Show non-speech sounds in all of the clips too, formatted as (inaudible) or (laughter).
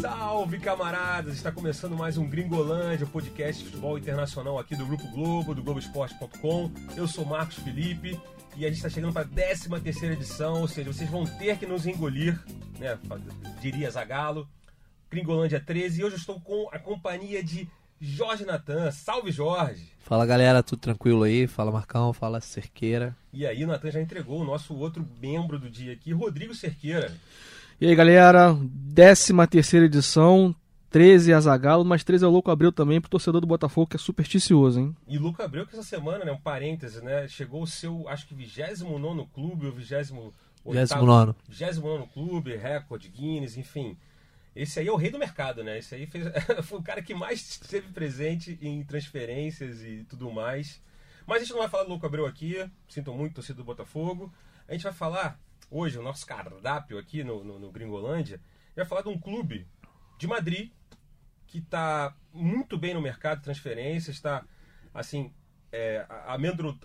Salve camaradas! Está começando mais um Gringolândia, podcast de futebol internacional aqui do Grupo Globo, do Globoesporte.com. Eu sou Marcos Felipe e a gente está chegando para a 13 terceira edição, ou seja, vocês vão ter que nos engolir, né? Diria Zagalo. Gringolândia 13 e hoje eu estou com a companhia de Jorge Natan. Salve, Jorge! Fala galera, tudo tranquilo aí? Fala Marcão, fala Cerqueira. E aí, o Natan já entregou o nosso outro membro do dia aqui, Rodrigo Cerqueira. E aí galera, 13 terceira edição, 13 Azagalo, mas 13 é o Louco Abreu também, pro torcedor do Botafogo que é supersticioso, hein? E Louco Abreu que essa semana, né, um parêntese, né, chegou o seu, acho que 29 clube, ou 28 29 29 clube, recorde, Guinness, enfim. Esse aí é o rei do mercado, né? Esse aí fez, (laughs) foi o cara que mais esteve presente em transferências e tudo mais. Mas a gente não vai falar do Louco Abreu aqui, sinto muito, torcida do Botafogo. A gente vai falar hoje, o nosso cardápio aqui no, no, no Gringolândia, vai falar de um clube de Madrid que está muito bem no mercado de transferências, está assim é,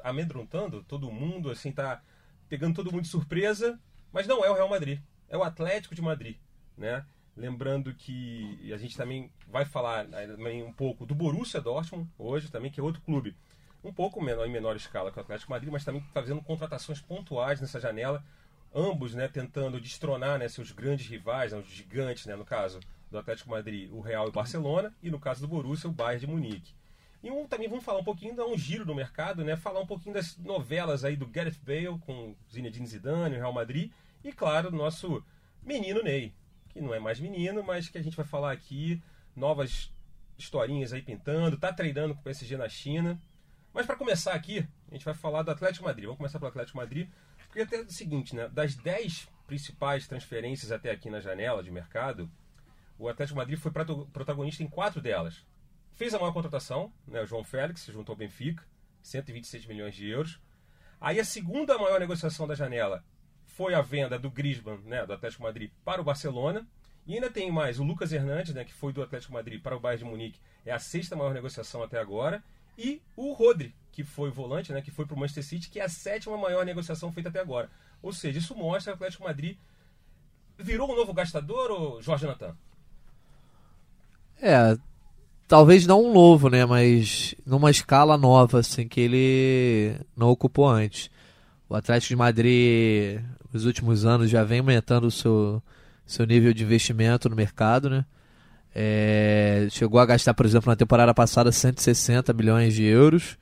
amedrontando todo mundo, assim, tá pegando todo mundo de surpresa, mas não é o Real Madrid, é o Atlético de Madrid, né? Lembrando que a gente também vai falar também um pouco do Borussia Dortmund hoje também, que é outro clube um pouco menor, em menor escala que o Atlético Madrid, mas também fazendo contratações pontuais nessa janela, ambos né, tentando destronar né, seus grandes rivais, né, os gigantes, né, no caso do Atlético Madrid, o Real e o Barcelona, e no caso do Borussia, o Bayern de Munique. E um, também vamos falar um pouquinho, dar um giro no mercado, né, falar um pouquinho das novelas aí do Gareth Bale com Zinedine Zidane, o Real Madrid, e claro, do nosso menino Ney, que não é mais menino, mas que a gente vai falar aqui, novas historinhas aí pintando, tá treinando com o PSG na China. Mas para começar aqui, a gente vai falar do Atlético Madrid. Vamos começar pelo Atlético Madrid, porque até o seguinte, né, das 10 principais transferências até aqui na janela de mercado, o Atlético Madrid foi protagonista em quatro delas. Fez a maior contratação, né, o João Félix, junto ao Benfica, 126 milhões de euros. Aí a segunda maior negociação da janela foi a venda do Griezmann, né, do Atlético Madrid, para o Barcelona. E ainda tem mais o Lucas Hernandes, né, que foi do Atlético Madrid para o Bayern de Munique, é a sexta maior negociação até agora. E o Rodri, que foi volante, né, que foi para o Manchester City, que é a sétima maior negociação feita até agora. Ou seja, isso mostra que o Atlético Madrid virou um novo gastador, ou Jorge Natan? É, talvez não um novo, né, mas numa escala nova, assim, que ele não ocupou antes. O Atlético de Madrid nos últimos anos já vem aumentando o seu, seu nível de investimento no mercado, né? É, chegou a gastar, por exemplo, na temporada passada 160 milhões de euros.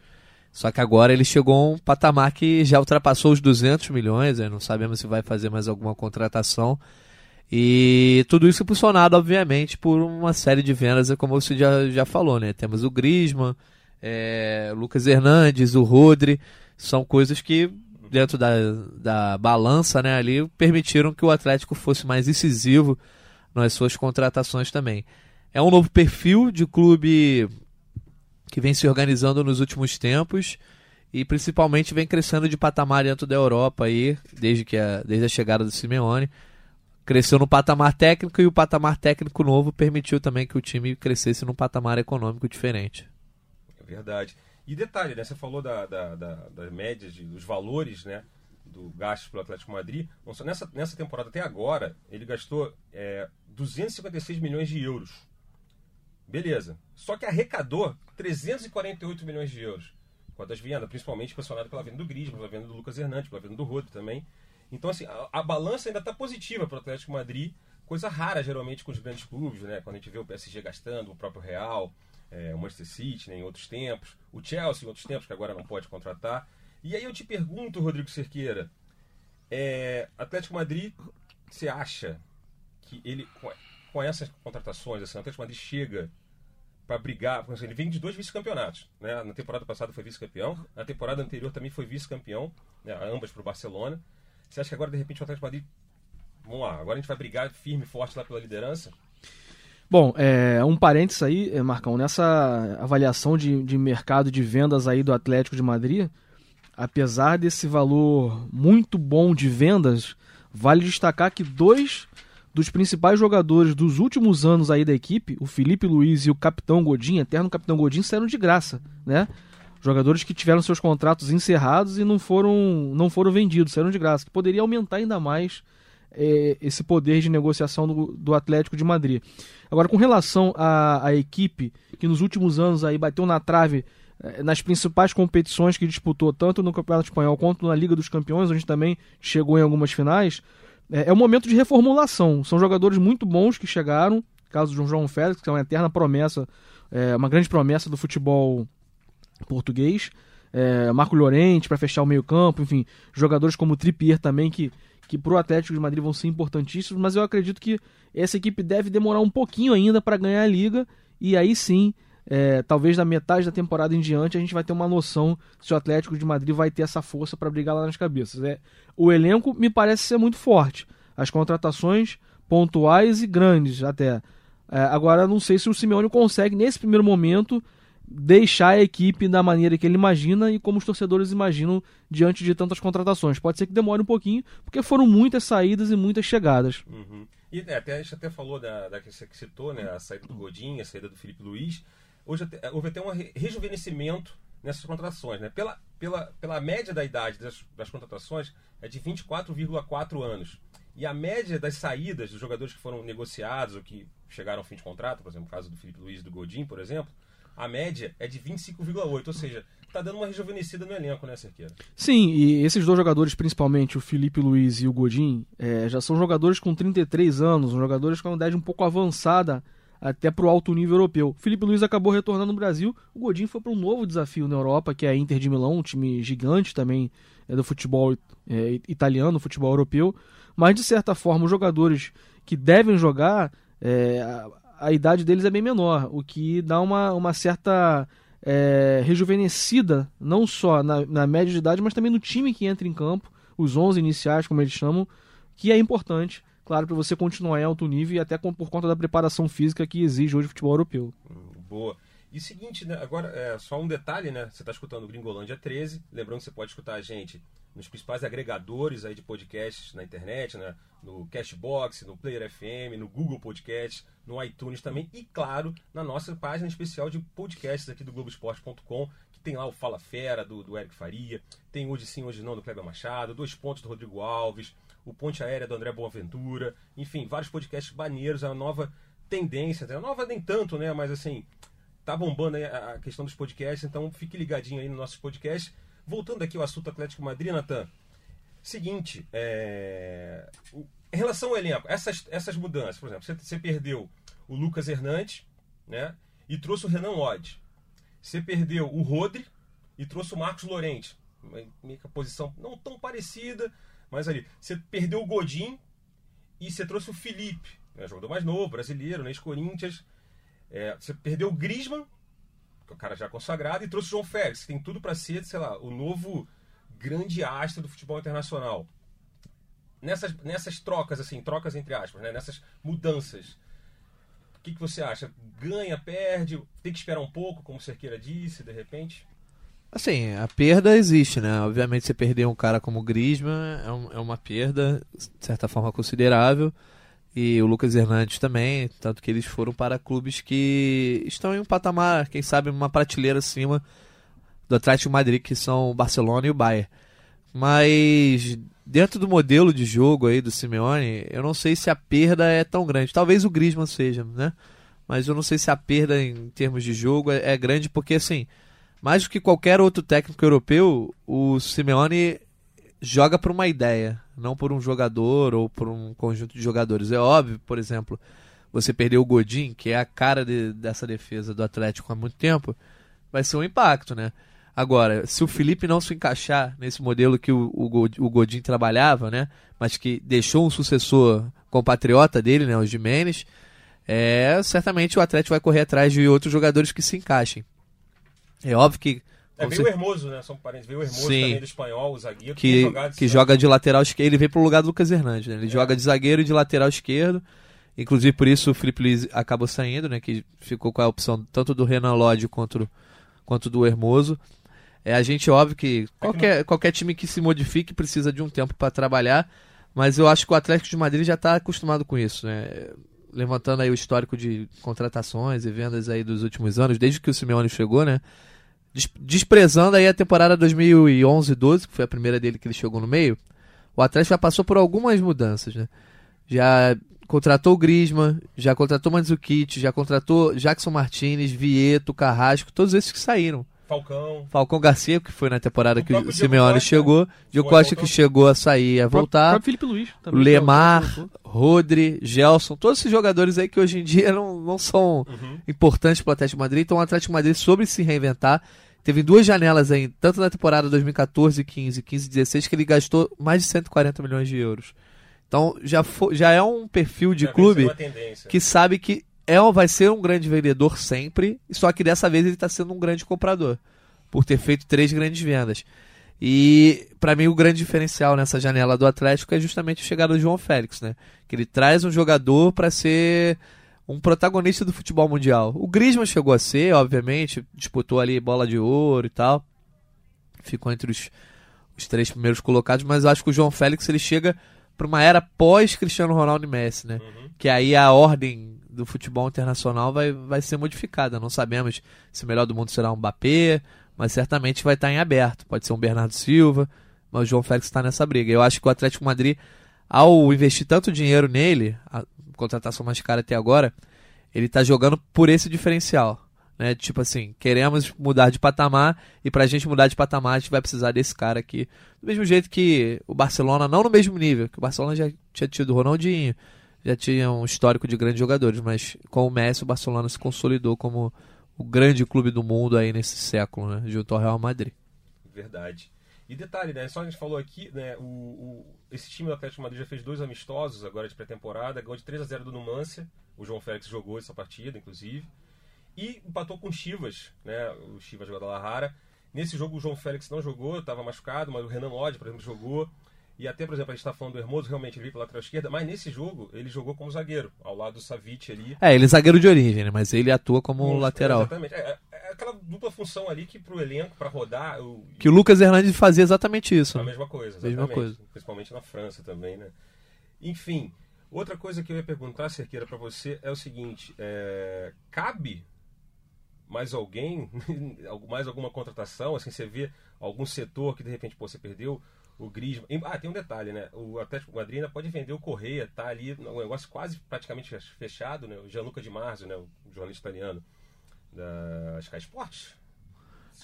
Só que agora ele chegou a um patamar que já ultrapassou os 200 milhões. Não sabemos se vai fazer mais alguma contratação. E tudo isso impulsionado, obviamente, por uma série de vendas, como você já, já falou, né? Temos o Griezmann, é, Lucas Hernandes, o Rodri. São coisas que dentro da, da balança né, ali, permitiram que o Atlético fosse mais incisivo nas suas contratações também. É um novo perfil de clube que vem se organizando nos últimos tempos e principalmente vem crescendo de patamar dentro da Europa aí, desde, que a, desde a chegada do Simeone. Cresceu no patamar técnico e o patamar técnico novo permitiu também que o time crescesse num patamar econômico diferente. É verdade. E detalhe, né? Você falou da, da, da, das médias, de, dos valores, né? Do gasto pelo Atlético Madrid. Nessa, nessa temporada até agora, ele gastou é, 256 milhões de euros. Beleza. Só que arrecadou 348 milhões de euros com a das vendas, principalmente pressionado pela venda do Griezmann, pela venda do Lucas Hernandes, pela venda do Rodri também. Então, assim, a, a balança ainda está positiva para o Atlético Madrid, coisa rara geralmente com os grandes clubes, né? Quando a gente vê o PSG gastando, o próprio Real, é, o Manchester City né, em outros tempos, o Chelsea em outros tempos, que agora não pode contratar. E aí eu te pergunto, Rodrigo Cerqueira, é, Atlético Madrid, você acha que ele, com essas contratações, assim, o Atlético Madrid chega para brigar, porque assim, ele vem de dois vice-campeonatos, né? Na temporada passada foi vice-campeão, na temporada anterior também foi vice-campeão, né? ambas para o Barcelona. Você acha que agora de repente o Atlético Madrid, vamos lá, agora a gente vai brigar firme e forte lá pela liderança? Bom, é, um parênteses aí, é, Marcão, nessa avaliação de, de mercado de vendas aí do Atlético de Madrid, apesar desse valor muito bom de vendas, vale destacar que dois dos principais jogadores dos últimos anos aí da equipe, o Felipe Luiz e o Capitão Godin, eterno Capitão Godin, saíram de graça, né? Jogadores que tiveram seus contratos encerrados e não foram, não foram vendidos, saíram de graça, que poderia aumentar ainda mais é, esse poder de negociação do, do, Atlético de Madrid. Agora, com relação à, equipe que nos últimos anos aí bateu na trave é, nas principais competições que disputou, tanto no Campeonato Espanhol quanto na Liga dos Campeões, onde também chegou em algumas finais, é, é um momento de reformulação. São jogadores muito bons que chegaram, caso de João Félix, que é uma eterna promessa, é, uma grande promessa do futebol português. É, Marco Llorente para fechar o meio-campo, enfim, jogadores como Trippier também que que para o Atlético de Madrid vão ser importantíssimos, mas eu acredito que essa equipe deve demorar um pouquinho ainda para ganhar a liga e aí sim, é, talvez da metade da temporada em diante a gente vai ter uma noção se o Atlético de Madrid vai ter essa força para brigar lá nas cabeças. É, o elenco me parece ser muito forte, as contratações pontuais e grandes até. É, agora não sei se o Simeone consegue nesse primeiro momento deixar a equipe da maneira que ele imagina e como os torcedores imaginam diante de tantas contratações. Pode ser que demore um pouquinho, porque foram muitas saídas e muitas chegadas. Uhum. E é, até, a gente até falou da, da que você citou, né, a saída do Godinho, a saída do Felipe Luiz. Hoje até, houve até um rejuvenescimento nessas contratações. Né? Pela, pela, pela média da idade das, das contratações é de 24,4 anos. E a média das saídas dos jogadores que foram negociados ou que chegaram ao fim de contrato, por exemplo, no caso do Felipe Luiz e do Godinho, por exemplo, a média é de 25,8, ou seja, tá dando uma rejuvenescida no elenco, né, Cerqueira? Sim, e esses dois jogadores, principalmente o Felipe Luiz e o Godin, é, já são jogadores com 33 anos, jogadores com uma idade um pouco avançada até para o alto nível europeu. O Felipe Luiz acabou retornando no Brasil, o Godin foi para um novo desafio na Europa, que é a Inter de Milão, um time gigante também é, do futebol é, italiano, futebol europeu, mas de certa forma os jogadores que devem jogar é, a idade deles é bem menor, o que dá uma, uma certa é, rejuvenescida, não só na, na média de idade, mas também no time que entra em campo, os 11 iniciais, como eles chamam, que é importante, claro, para você continuar em alto nível e até com, por conta da preparação física que exige hoje o futebol europeu. Hum, boa. E seguinte, né, agora é só um detalhe, né? Você está escutando o Gringolândia 13, lembrando que você pode escutar a gente nos principais agregadores aí de podcasts na internet, né? no Cashbox, no Player FM, no Google Podcast, no iTunes também e, claro, na nossa página especial de podcasts aqui do Globoesporte.com, que tem lá o Fala Fera do, do Eric Faria, tem Hoje Sim, Hoje Não do Kleber Machado, Dois Pontos do Rodrigo Alves, o Ponte Aérea do André Boaventura, enfim, vários podcasts maneiros, é uma nova tendência, é nova nem tanto, né, mas assim, tá bombando a questão dos podcasts, então fique ligadinho aí nos nossos podcasts Voltando aqui ao assunto Atlético Madrid, Natan. Seguinte, é... em relação ao elenco, essas, essas mudanças, por exemplo, você, você perdeu o Lucas Hernandes, né? E trouxe o Renan Odd. Você perdeu o Rodri e trouxe o Marcos Lorente. Meio que a posição não tão parecida, mas ali. Você perdeu o Godin e você trouxe o Felipe, né? jogador mais novo, brasileiro, né? Ex-Corinthians. É, você perdeu o Grisman o cara já consagrado, e trouxe o João Félix, que tem tudo para ser, sei lá, o novo grande astro do futebol internacional. Nessas, nessas trocas, assim, trocas entre aspas, né? nessas mudanças, o que, que você acha? Ganha, perde? Tem que esperar um pouco, como o Cerqueira disse, de repente? Assim, a perda existe, né? Obviamente, você perder um cara como Griezmann é, um, é uma perda, de certa forma, considerável e o Lucas Hernandes também, tanto que eles foram para clubes que estão em um patamar, quem sabe uma prateleira acima do Atlético Madrid, que são o Barcelona e o Bayern. Mas dentro do modelo de jogo aí do Simeone, eu não sei se a perda é tão grande. Talvez o Griezmann seja, né? Mas eu não sei se a perda em termos de jogo é, é grande, porque assim, mais do que qualquer outro técnico europeu, o Simeone joga por uma ideia, não por um jogador ou por um conjunto de jogadores. É óbvio, por exemplo, você perdeu o Godin, que é a cara de, dessa defesa do Atlético há muito tempo, vai ser um impacto, né? Agora, se o Felipe não se encaixar nesse modelo que o, o, o Godin trabalhava, né? Mas que deixou um sucessor compatriota dele, né? O Jimenez, é, certamente o Atlético vai correr atrás de outros jogadores que se encaixem. É óbvio que é, veio o Hermoso, né? São parentes. Veio o Hermoso Sim. também do espanhol, o zagueiro. Que, que joga de lateral esquerdo. Ele veio pro lugar do Lucas Hernandes, né? Ele é. joga de zagueiro e de lateral esquerdo. Inclusive por isso o Felipe Luiz acabou saindo, né? Que ficou com a opção tanto do Renan Lodge quanto, quanto do Hermoso. É, a gente, óbvio que qualquer, não... qualquer time que se modifique precisa de um tempo para trabalhar, mas eu acho que o Atlético de Madrid já está acostumado com isso, né? Levantando aí o histórico de contratações e vendas aí dos últimos anos, desde que o Simeone chegou, né? Des- desprezando aí a temporada 2011-12, que foi a primeira dele que ele chegou no meio, o Atlético já passou por algumas mudanças, né? Já contratou o Griezmann, já contratou Mandzukic, já contratou Jackson Martinez, Vieto, Carrasco, todos esses que saíram. Falcão. Falcão Garcia, que foi na temporada O que o Simeone Costa, chegou, Diogo foi, Costa que chegou a sair e a voltar. O próprio Felipe Luiz. Também, que Lemar. Rodri, Gelson, todos esses jogadores aí que hoje em dia não, não são Uhum. importantes para o Atlético de Madrid. Então o Atlético de Madrid soube se reinventar. Teve duas janelas aí, tanto na temporada 2014 15 15 16 que ele gastou mais de 140 milhões de euros. Então já, já é um perfil de Já clube que sabe que é, vai ser um grande vendedor sempre, só que dessa vez ele está sendo um grande comprador, por ter feito três grandes vendas. E para mim o grande diferencial nessa janela do Atlético é justamente a chegada do João Félix, né? Que ele traz um jogador para ser um protagonista do futebol mundial. O Griezmann chegou a ser, obviamente, disputou ali bola de ouro e tal. Ficou entre os, os três primeiros colocados, mas eu acho que o João Félix ele chega para uma era pós Cristiano Ronaldo e Messi, né? Uhum. que aí a ordem do futebol internacional vai, vai ser modificada. Não sabemos se o melhor do mundo será um Mbappé, mas certamente vai estar em aberto. Pode ser um Bernardo Silva, mas o João Félix está nessa briga. Eu acho que o Atlético Madrid, ao investir tanto dinheiro nele, a contratação mais cara até agora, ele está jogando por esse diferencial. Né? Tipo assim, queremos mudar de patamar e pra gente mudar de patamar a gente vai precisar desse cara aqui. Do mesmo jeito que o Barcelona, não no mesmo nível, que o Barcelona já tinha tido o Ronaldinho, já tinha um histórico de grandes jogadores, mas com o Messi o Barcelona se consolidou como o grande clube do mundo aí nesse século, né? Junto ao Real Madrid. Verdade. E detalhe, né? Só a gente falou aqui, né? O, o- esse time do Atlético Madrid já fez dois amistosos agora de pré-temporada, ganhou de 3 a 0 do Numância. O João Félix jogou essa partida, inclusive. E empatou com o Chivas, né? O Chivas jogou da La Rara. Nesse jogo o João Félix não jogou, estava machucado, mas o Renan Lodge, por exemplo, jogou. E até, por exemplo, a gente está falando do Hermoso, realmente ele veio pela lateral esquerda, mas nesse jogo ele jogou como zagueiro, ao lado do Savic ali. É, ele é zagueiro de origem, né? Mas ele atua como Monstro, lateral. Exatamente. É, é aquela dupla função ali que pro elenco, para rodar, o, Que o Lucas Hernandes fazia exatamente isso. a mesma coisa, Mesma exatamente. coisa. Principalmente na França também, né? Enfim, outra coisa que eu ia perguntar, Cerqueira, para você é o seguinte: é, cabe mais alguém, (laughs) mais alguma contratação? Assim, você vê algum setor que de repente pô, você perdeu o Griezmann. Ah, tem um detalhe, né? O Atlético Madrid ainda pode vender o Correia, tá ali, um negócio quase praticamente fechado, né? O Gianluca Di Marzio, né? O jornalista italiano da Sky Sports.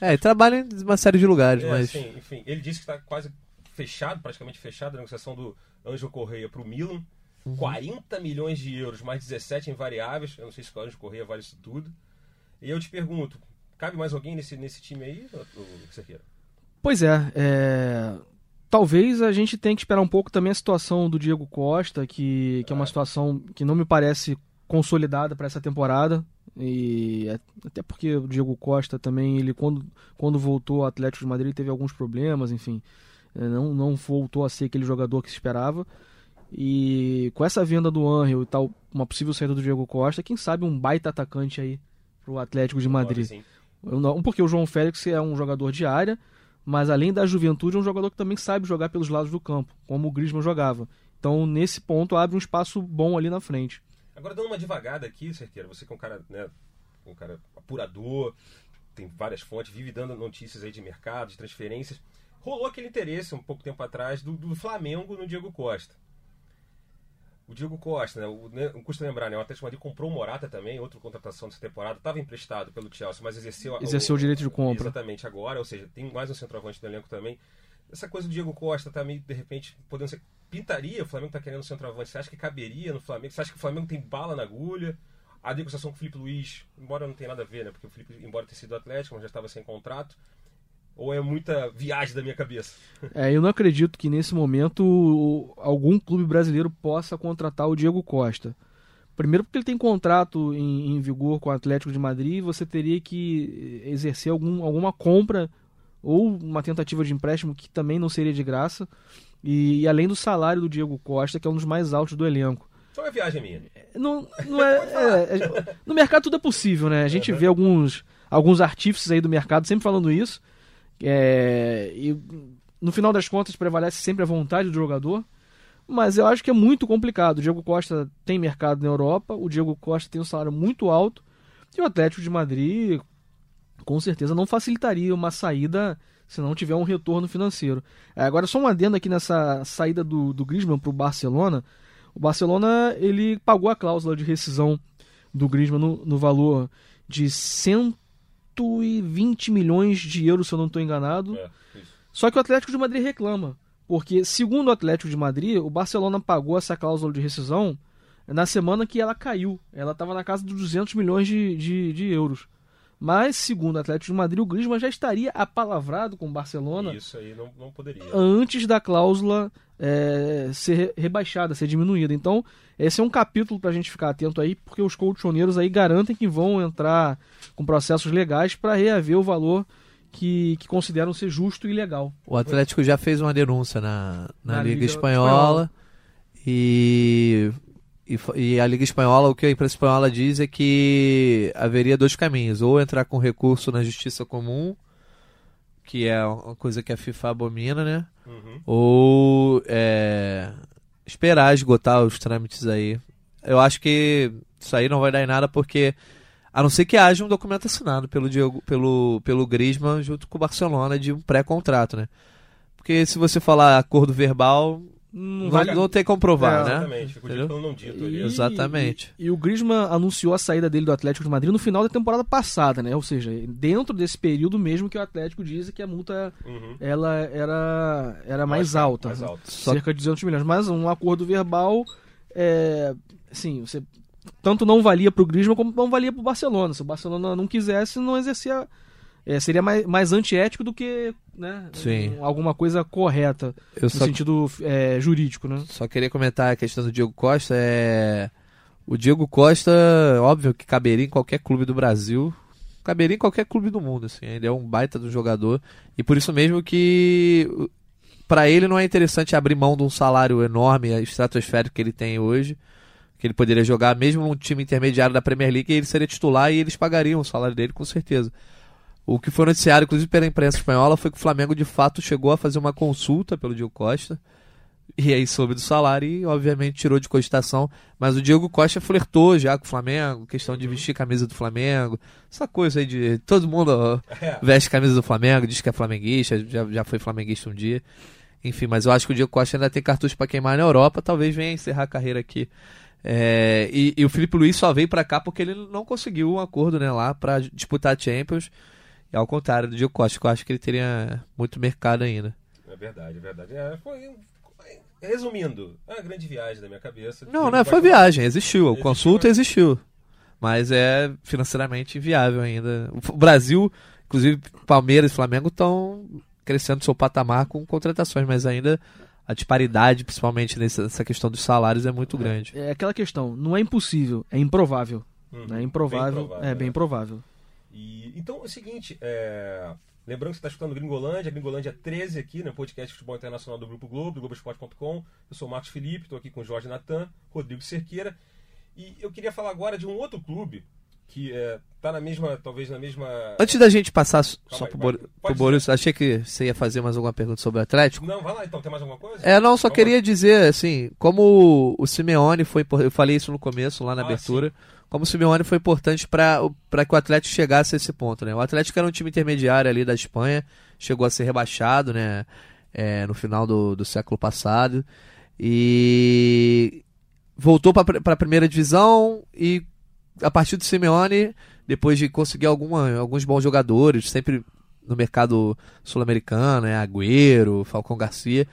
É, ele trabalha em uma série de lugares, É, mas. sim, enfim, ele disse que está quase fechado, praticamente fechado a negociação do Anjo Correia para o Milan. Uhum. 40 milhões de euros, mais 17 em variáveis. Eu não sei se o Anjo Correia vale isso tudo. E eu te pergunto, cabe mais alguém nesse, nesse time aí, Cerqueira? Pois é, é, talvez a gente tenha que esperar um pouco também a situação do Diego Costa, que, que é uma É. situação que não me parece consolidada para essa temporada. E é- até porque o Diego Costa também, ele quando, quando voltou ao Atlético de Madrid teve alguns problemas, enfim, é, não, não voltou a ser aquele jogador que se esperava. E com essa venda do Angel e tal, uma possível saída do Diego Costa, quem sabe um baita atacante aí pro Atlético de Madrid. Não- Porque o João Félix é um jogador de área, mas além da juventude, é um jogador que também sabe jogar pelos lados do campo, como o Griezmann jogava. Então, nesse ponto, abre um espaço bom ali na frente. Agora, dando uma devagada aqui, Cerqueira, você que é um cara, né, um cara apurador, tem várias fontes, vive dando notícias aí de mercado, de transferências. Rolou aquele interesse um pouco tempo atrás do, do Flamengo no Diego Costa. O Diego Costa, né, o, né, não custa lembrar, né, o Atlético Madrid comprou o Morata também, outra contratação dessa temporada, estava emprestado pelo Chelsea, mas exerceu, Exerceu o direito de compra. Exatamente, agora, ou seja, tem mais um centroavante do elenco também. Essa coisa do Diego Costa tá meio, de repente, podendo ser. Pintaria, o Flamengo tá querendo um centroavante. Você acha que caberia no Flamengo? Você acha que o Flamengo tem bala na agulha? A negociação com o Felipe Luiz, embora não tenha nada a ver, né? Porque o Felipe, embora tenha sido Atlético, mas já estava sem contrato. Ou é muita viagem da minha cabeça? É, eu não acredito que nesse momento algum clube brasileiro possa contratar o Diego Costa. Primeiro porque ele tem contrato em, em vigor com o Atlético de Madrid e você teria que exercer algum, alguma compra ou uma tentativa de empréstimo que também não seria de graça. E, e além do salário do Diego Costa, que é um dos mais altos do elenco. Então é viagem minha. Não, não (laughs) é, é- é- no mercado tudo é possível, né? A gente vê alguns, alguns artífices aí do mercado sempre falando isso. É, e no final das contas prevalece sempre a vontade do jogador. Mas eu acho que é muito complicado. O Diego Costa tem mercado na Europa, o Diego Costa tem um salário muito alto. E o Atlético de Madrid, com certeza não facilitaria uma saída se não tiver um retorno financeiro. É, agora, só um adendo aqui nessa saída do, do Griezmann para o Barcelona. O Barcelona ele pagou a cláusula de rescisão do Griezmann no, no valor de 120 milhões de euros, se eu não estou enganado. É. Só que o Atlético de Madrid reclama, porque segundo o Atlético de Madrid, o Barcelona pagou essa cláusula de rescisão na semana que ela caiu. Ela estava na casa dos 200 milhões de, de, de euros. Mas, segundo o Atlético de Madrid, o Griezmann já estaria apalavrado com o Barcelona Isso aí não, não poderia. antes da cláusula é, ser re- rebaixada, ser diminuída. Então, esse é um capítulo para a gente ficar atento aí, porque os colchoneiros aí garantem que vão entrar com processos legais para reaver o valor que, que consideram ser justo e legal. O Atlético já fez uma denúncia na, na, Na Liga, Liga Espanhola, E, e, e a Liga Espanhola, o que a imprensa espanhola diz é que haveria dois caminhos: ou entrar com recurso na Justiça Comum, que é uma coisa que a FIFA abomina, né? Uhum. ou é, esperar esgotar os trâmites aí. Eu acho que isso aí não vai dar em nada porque a não ser que haja um documento assinado pelo Diego, pelo pelo Griezmann junto com o Barcelona de um pré-contrato, né? Porque se você falar acordo verbal, Não não, vale- não tem como provar, É, né? Exatamente, ficou Entendeu? dito pelo não dito ali. E- Exatamente. E, e o Griezmann anunciou a saída dele do Atlético de Madrid no final da temporada passada, né? Ou seja, dentro desse período mesmo que o Atlético diz que a multa Uhum. ela era, era mais Mais- alta, mais né? alta. Só cerca de 200 milhões. Mas um acordo verbal, é, assim, você tanto não valia para o Griezmann como não valia para o Barcelona. Se o Barcelona não quisesse, não exercia. é, seria mais, mais antiético do que né, Sim. um- alguma coisa correta Eu no só sentido é, jurídico, né? Só queria comentar a questão do Diego Costa. É... O Diego Costa, óbvio que caberia em qualquer clube do Brasil. Caberia em qualquer clube do mundo, assim. Ele é um baita do jogador. E por isso mesmo que para ele não é interessante abrir mão de um salário enorme, estratosférico que ele tem hoje. Que ele poderia jogar mesmo um time intermediário da Premier League, ele seria titular e eles pagariam o salário dele com certeza. O que foi noticiado, inclusive pela imprensa espanhola, foi que o Flamengo de fato chegou a fazer uma consulta pelo Diego Costa. E aí soube do salário e, obviamente, tirou de cogitação. Mas o Diego Costa flertou já com o Flamengo, questão de vestir camisa do Flamengo. Essa coisa aí de. Todo mundo (laughs) É. veste camisa do Flamengo, diz que é flamenguista, já, já foi flamenguista um dia. Enfim, mas eu acho que o Diego Costa ainda tem cartucho pra queimar na Europa, talvez venha encerrar a carreira aqui. É, e, e o Felipe Luiz só veio pra cá porque ele não conseguiu um acordo né, lá pra disputar a Champions. E ao contrário do Diego Costa, que eu acho que ele teria muito mercado ainda. É verdade, é verdade. É, foi, resumindo, é uma grande viagem da minha cabeça. Não, não, foi viagem, existiu. A Existiu, consulta né? existiu. Mas é financeiramente inviável ainda. O Brasil, inclusive Palmeiras e Flamengo, estão crescendo seu patamar com contratações, mas ainda a disparidade, principalmente nessa questão dos salários, é muito grande. É aquela questão, não é impossível, é improvável. Uhum, né? improvável, bem é bem provável. E, então é o seguinte, é, lembrando que você está escutando Gringolândia, Gringolândia 13 aqui, no podcast de Futebol Internacional do Grupo Globo, do Globoesporte.com. Eu sou o Marcos Felipe, estou aqui com o Jorge Natan, Rodrigo Cerqueira. E eu queria falar agora de um outro clube que está na mesma, talvez na mesma. Antes da gente passar s- só pro Pode Borussia, achei que você ia fazer mais alguma pergunta sobre o Atlético. Não, vai lá então, tem mais alguma coisa? É, não, só queria dizer, assim, como o Simeone foi. Eu falei isso no começo, lá na Ah, abertura. Como o Simeone foi importante para que o Atlético chegasse a esse ponto, né? O Atlético era um time intermediário ali da Espanha, chegou a ser rebaixado, né? é, no final do, do século passado. E voltou para a primeira divisão e a partir do Simeone, depois de conseguir alguma, alguns bons jogadores, sempre no mercado sul-americano, né? Agüero, Falcão Garcia.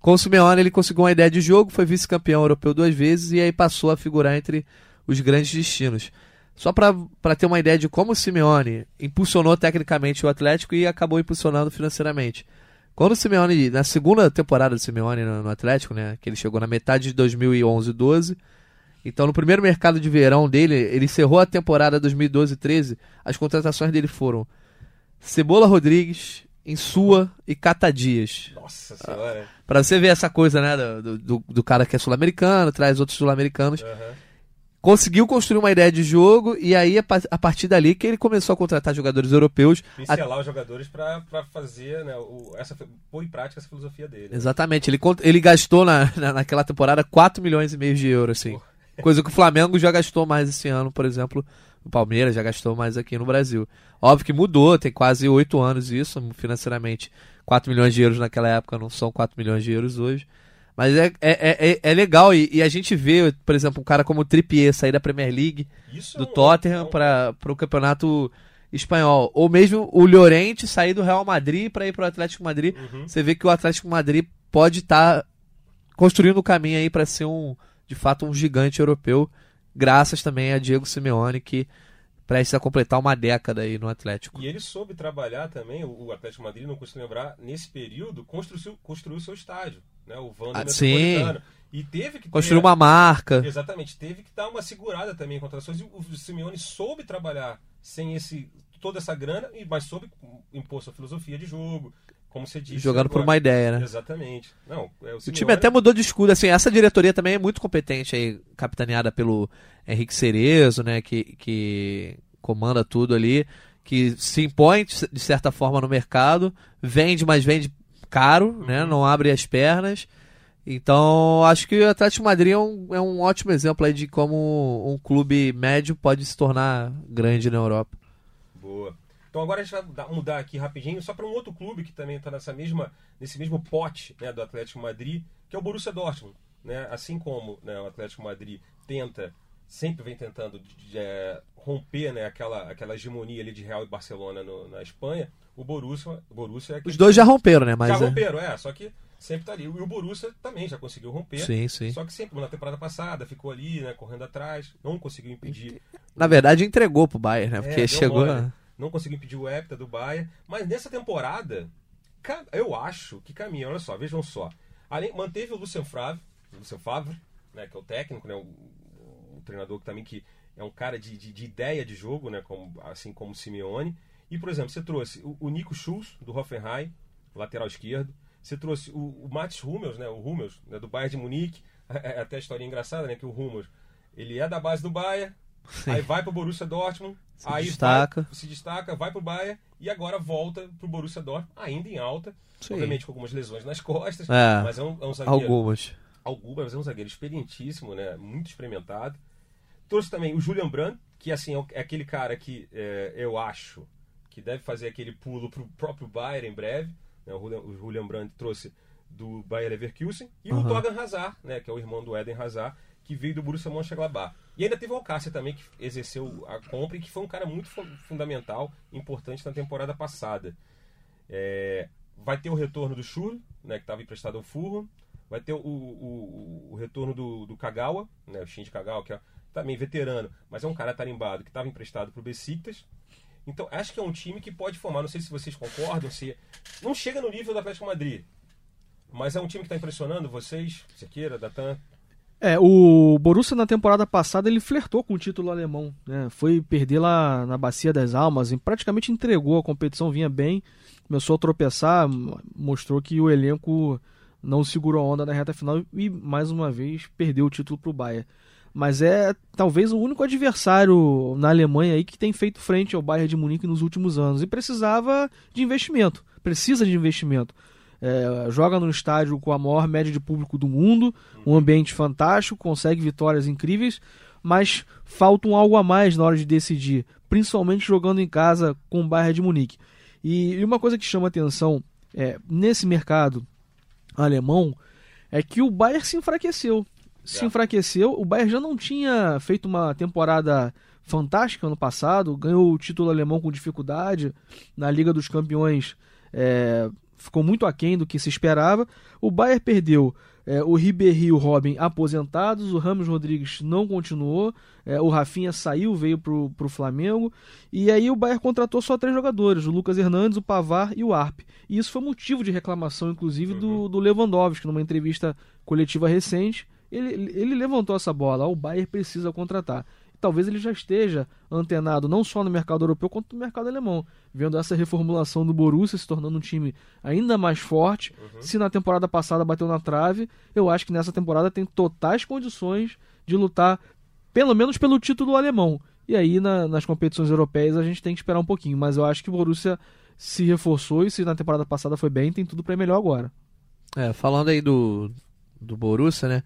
Com o Simeone ele conseguiu uma ideia de jogo, foi vice-campeão europeu duas vezes e aí passou a figurar entre os grandes destinos. Só para ter uma ideia de como o Simeone impulsionou tecnicamente o Atlético e acabou impulsionando financeiramente. Quando o Simeone, na segunda temporada do Simeone no, no Atlético, né, que ele chegou na metade de 2011-12, então no primeiro mercado de verão dele, ele encerrou a temporada 2012-13, as contratações dele foram Cebola Rodrigues, Insua e Cata Dias. Nossa senhora. Pra você ver essa coisa, né, do, do, do cara que é sul-americano, traz outros sul-americanos. Aham. Conseguiu construir uma ideia de jogo e aí a, pa- a partir dali que ele começou a contratar jogadores europeus. A- Pincelar os jogadores para fazer, né, o, essa, pôr em prática essa filosofia dele. né? Exatamente, ele, ele gastou na, na- naquela temporada 4 milhões e meio de euros, assim. (laughs) Coisa que o Flamengo já gastou mais esse ano, por exemplo, O Palmeiras já gastou mais aqui no Brasil. Óbvio que mudou, tem quase oito anos isso, financeiramente. 4 milhões de euros naquela época não são 4 milhões de euros hoje. Mas é, é, é, é legal e, e, a gente vê, por exemplo, um cara como o Trippier sair da Premier League Isso do é Tottenham para o campeonato espanhol. Ou mesmo o Llorente sair do Real Madrid para ir para o Atlético Madrid. Uhum. Você vê que o Atlético Madrid pode estar tá construindo o caminho aí para ser um, de fato, um gigante europeu, graças também a Diego Simeone que prestes a completar uma década aí no Atlético. E ele soube trabalhar também, o Atlético Madrid, não consigo lembrar, nesse período, construiu, construiu seu estádio né? O Vanda ah, Metropolitano. Sim. E teve que construir uma marca. Exatamente, teve que dar uma segurada também em contratações. E o Simeone soube trabalhar sem esse toda essa grana, mas soube impor sua filosofia de jogo, como você disse. Jogando agora. por uma ideia, né? Exatamente. Não, é o, o, time até mudou de escudo, assim, essa diretoria também é muito competente aí, capitaneada pelo Henrique Cerezo, né, que, que comanda tudo ali, que se impõe de certa forma no mercado, vende, mas vende caro, né? uhum. né? Não abre as pernas. Então, acho que o Atlético Madrid é um, é um ótimo exemplo aí de como um clube médio pode se tornar grande na Europa. Boa. Então agora a gente vai mudar aqui rapidinho só para um outro clube que também está nessa mesma nesse mesmo pote né, do Atlético Madrid, que é o Borussia Dortmund, né? Assim como né, o Atlético Madrid tenta sempre vem tentando é, romper né, aquela, aquela hegemonia ali de Real e Barcelona no, na Espanha, o Borussia, o Borussia é Os dois já romperam, né? Mas já é... romperam, é, só que sempre tá ali. E o Borussia também já conseguiu romper. Sim, sim. Só que sempre, na temporada passada, ficou ali, né, correndo atrás, não conseguiu impedir. Na verdade, entregou pro Bayern, né? É, Porque é, chegou. Mole, não conseguiu impedir o Hepta do Bayern. Mas nessa temporada, eu acho que caminha. Olha só, vejam só. Além, manteve o Lucien Favre, Lucien Favre, né, que é o técnico, né, o, treinador que também que é um cara de, de, de, ideia de jogo, né, como, assim como o Simeone. E, por exemplo, você trouxe o, o Nico Schulz, do Hoffenheim, lateral esquerdo. Você trouxe o, o Mats Hummels, né, o Hummels, né, do Bayern de Munique. (laughs) É, é até a história engraçada, né, que o Hummels, ele é da base do Bayern, Sim. aí vai para o Borussia Dortmund, se aí destaca. Vai, se destaca, vai para o Bayern e agora volta para o Borussia Dortmund, ainda em alta, Sim. obviamente com algumas lesões nas costas, é, mas é um, é um zagueiro... Algumas. Algumas, mas é um zagueiro experientíssimo, né, muito experimentado. Trouxe também o Julian Brand, que assim é, é aquele cara que é, eu acho que deve fazer aquele pulo para o próprio Bayern em breve. Né? O Julian Brandt trouxe do Bayer Leverkusen. E uhum. o Torgan Hazard, né? que é o irmão do Eden Hazard, que veio do Borussia Mönchengladbach. E ainda teve o Alcácer também, que exerceu a compra e que foi um cara muito fundamental, importante na temporada passada. É, vai ter o retorno do Schur, né, que estava emprestado ao Fulham. Vai ter o, o, o retorno do, do Kagawa, né, o Shinji Kagawa, que é também veterano, mas é um cara tarimbado que estava emprestado para o Besiktas então, acho que é um time que pode formar, não sei se vocês concordam, se não chega no nível do Atlético Madrid, mas é um time que está impressionando vocês, Sequeira, Datan. É, o Borussia na temporada passada ele flertou com o título alemão, né? Foi perder lá na Bacia das Almas e praticamente entregou a competição, vinha bem, começou a tropeçar, mostrou que o elenco não segurou a onda na reta final e mais uma vez perdeu o título para o Bayern mas é talvez o único adversário na Alemanha aí que tem feito frente ao Bayern de Munique nos últimos anos e precisava de investimento, precisa de investimento. É, joga no estádio com a maior média de público do mundo, um ambiente fantástico, consegue vitórias incríveis, mas falta um algo a mais na hora de decidir, principalmente jogando em casa com o Bayern de Munique. E, e uma coisa que chama atenção é, nesse mercado alemão é que o Bayern se enfraqueceu se enfraqueceu. O Bayern já não tinha feito uma temporada fantástica ano passado, ganhou o título alemão com dificuldade na Liga dos Campeões. É, ficou muito aquém do que se esperava. O Bayern perdeu é, o Ribéry e o Robin aposentados, o Ramos Rodrigues não continuou, é, o Rafinha saiu, veio para o Flamengo, e aí o Bayern contratou só três jogadores, o Lucas Hernandes, o Pavar e o Arp. E isso foi motivo de reclamação, inclusive, do, uhum. do Lewandowski, numa entrevista coletiva recente ele, ele levantou essa bola, o Bayern precisa contratar. Talvez ele já esteja antenado não só no mercado europeu quanto no mercado alemão, vendo essa reformulação do Borussia se tornando um time ainda mais forte. Uhum. Se na temporada passada bateu na trave, eu acho que nessa temporada tem totais condições de lutar pelo menos pelo título alemão. E aí na, nas competições europeias a gente tem que esperar um pouquinho, mas eu acho que o Borussia se reforçou e se na temporada passada foi bem, tem tudo para melhor agora. É, falando aí do, do Borussia, né?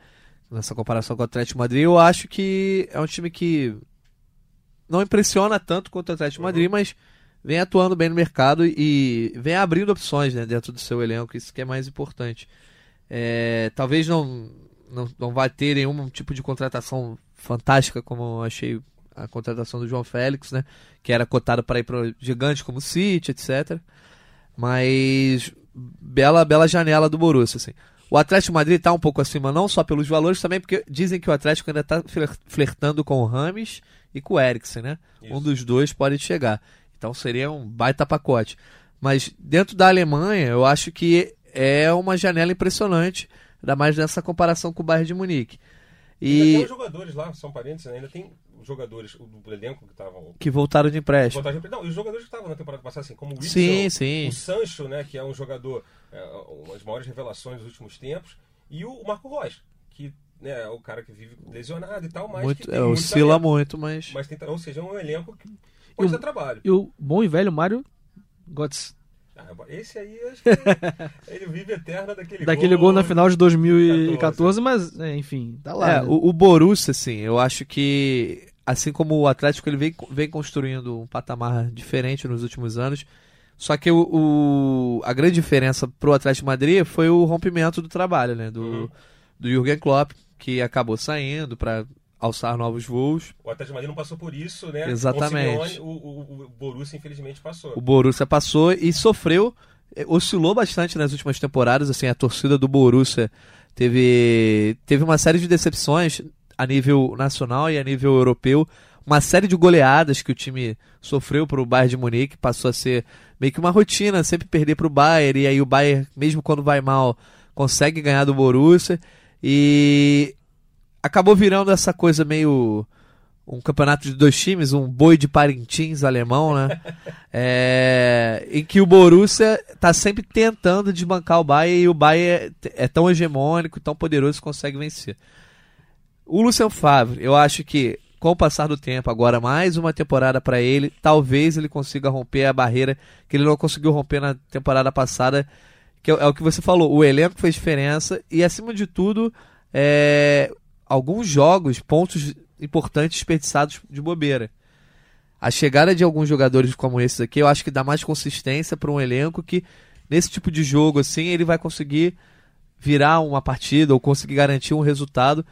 Nessa comparação com o Atlético Madrid, eu acho que é um time que não impressiona tanto quanto o Atlético de Madrid, mas vem atuando bem no mercado e vem abrindo opções né, dentro do seu elenco, isso que é mais importante. É, talvez não, não, não vai ter nenhum tipo de contratação fantástica, como eu achei a contratação do João Félix, né? Que era cotado para ir para gigantes como o City, etc. Mas bela, bela janela do Borussia, assim. O Atlético Madrid está um pouco acima, não só pelos valores, também porque dizem que o Atlético ainda está flertando com o Rames e com o Eriksen, né? Isso. Um dos dois pode chegar. Então seria um baita pacote. Mas dentro da Alemanha, eu acho que é uma janela impressionante, ainda mais nessa comparação com o Bayern de Munique. E ainda tem jogadores lá, são parentes, né? ainda tem jogadores do elenco que estavam. Que voltaram de empréstimo. Voltaram de... Não, e os jogadores que estavam na temporada passada, assim, como o Wilson, sim, sim. o Sancho, né, que é um jogador, uma das maiores revelações dos últimos tempos, e o Marco Reus, que né, é o cara que vive lesionado e tal, mas. Muito, é, oscila muito, mas. mas tem, ou seja, é um elenco que pode ter trabalho. E o bom e velho Mário Götze. Ah, esse aí, acho que (laughs) ele vive eterno daquele, daquele gol, gol na final de 2014, 14. mas, é, enfim, tá lá. É, né? o, o Borussia, assim, eu acho que assim como o Atlético ele vem, vem construindo um patamar diferente nos últimos anos. Só que o, o a grande diferença pro Atlético de Madrid foi o rompimento do trabalho, né? Do, uhum. do Jürgen Klopp, que acabou saindo para alçar novos voos. O Atlético de Madrid não passou por isso, né? Exatamente. O, o, o Borussia infelizmente passou. O Borussia passou e sofreu, eh, oscilou bastante nas últimas temporadas, assim, a torcida do Borussia teve teve uma série de decepções a nível nacional e a nível europeu. Uma série de goleadas que o time sofreu para o Bayern de Munique passou a ser meio que uma rotina, sempre perder para o Bayern. E aí o Bayern, mesmo quando vai mal, consegue ganhar do Borussia. E acabou virando essa coisa meio um campeonato de dois times, um boi de Parintins alemão, né? (laughs) é, em que o Borussia está sempre tentando desbancar o Bayern e o Bayern é, é tão hegemônico, tão poderoso que consegue vencer. O Lucian Favre, eu acho que com o passar do tempo, agora mais uma temporada para ele, talvez ele consiga romper a barreira que ele não conseguiu romper na temporada passada, que é, é o que você falou, o elenco fez diferença e acima de tudo, é, alguns jogos, pontos importantes desperdiçados de bobeira. A chegada de alguns jogadores como esses aqui, eu acho que dá mais consistência para um elenco que nesse tipo de jogo assim, ele vai conseguir virar uma partida ou conseguir garantir um resultado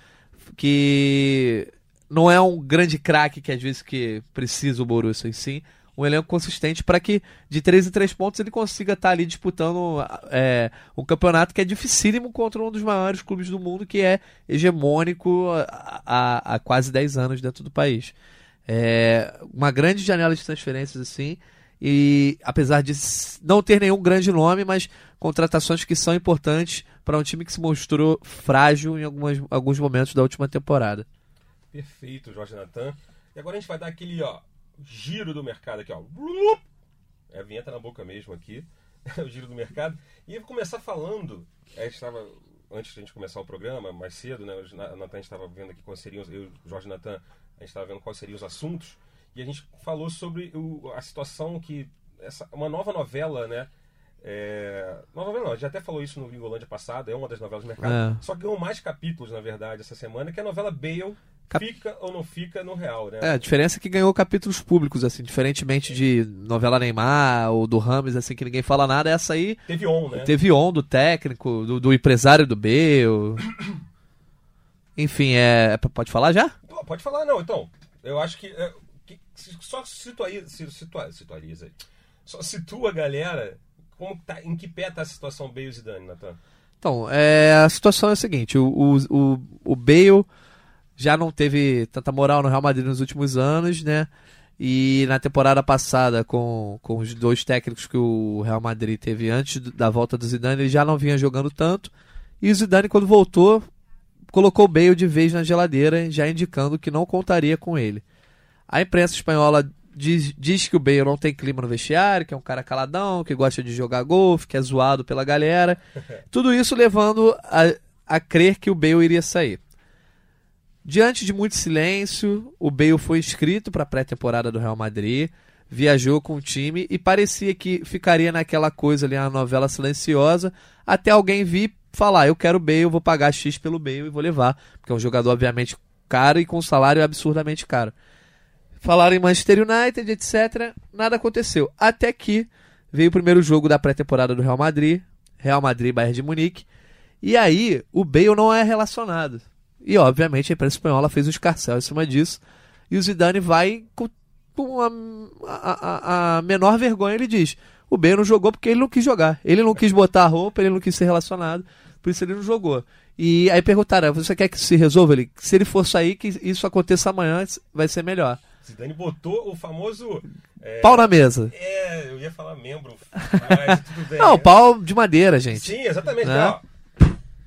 que não é um grande craque que às vezes que precisa o Borussia, em sim um elenco consistente para que de 3 em 3 pontos ele consiga estar tá ali disputando é, um campeonato que é dificílimo contra um dos maiores clubes do mundo que é hegemônico há, há quase 10 anos dentro do país. É uma grande janela de transferências assim e apesar de não ter nenhum grande nome, mas contratações que são importantes para um time que se mostrou frágil em algumas, alguns momentos da última temporada. Perfeito, Jorge Natan. E agora a gente vai dar aquele ó, giro do mercado aqui, ó. É a vinheta na boca mesmo aqui. (laughs) o giro do mercado. E eu vou começar falando. A gente estava, antes de a gente começar o programa, mais cedo, né? O Natan estava vendo aqui quais seriam, eu o Jorge Natan, a gente estava vendo quais seriam os assuntos. E a gente falou sobre o, a situação que. Essa, uma nova novela, né? É... Nova novela não, a gente até falou isso no Gringolândia passado, é uma das novelas do mercado. É. Só que ganhou mais capítulos, na verdade, essa semana, que é a novela Bale Cap... fica ou não fica no real, né? É, a diferença é que ganhou capítulos públicos, assim, diferentemente de novela Neymar ou do Rames, assim, que ninguém fala nada, essa aí. Teve on, né? Teve on do técnico, do, do empresário do Bale. (coughs) Enfim, é. é pode falar já? Pode falar, não, então. Eu acho que. É, que só situa, situa, situariza aí. Só situa a galera como tá, em que pé tá a situação Bale e Zidane, Natan? Então, é, a situação é a seguinte, o, o, o, o Bale já não teve tanta moral no Real Madrid nos últimos anos, né? E na temporada passada, com, com os dois técnicos que o Real Madrid teve antes da volta do Zidane, ele já não vinha jogando tanto. E o Zidane, quando voltou, colocou o Bale de vez na geladeira, já indicando que não contaria com ele. A imprensa espanhola diz, diz que o Bale não tem clima no vestiário, que é um cara caladão, que gosta de jogar golfe, que é zoado pela galera. (laughs) Tudo isso levando a, a crer que o Bale iria sair. Diante de muito silêncio, o Bale foi inscrito para a pré-temporada do Real Madrid, viajou com o time e parecia que ficaria naquela coisa ali, a novela silenciosa, até alguém vir falar: Eu quero o Bale, vou pagar X pelo Bale e vou levar, porque é um jogador, obviamente, caro e com um salário absurdamente caro falaram em Manchester United, etc. Nada aconteceu. Até que veio o primeiro jogo da pré-temporada do Real Madrid, Real Madrid Bayern de Munique. E aí o Bale não é relacionado. E obviamente a imprensa espanhola fez o escarcel em cima disso. E o Zidane vai com, com a, a, a, menor vergonha, ele diz: o Bale não jogou porque ele não quis jogar. Ele não quis botar a roupa, ele não quis ser relacionado, por isso ele não jogou. E aí perguntaram: você quer que se resolva? Ele, se ele for sair, que isso aconteça amanhã, vai ser melhor. Zidane botou o famoso. É, pau na mesa. É, eu ia falar membro, mas tudo bem. Não, pau de madeira, gente. Sim, exatamente. Né?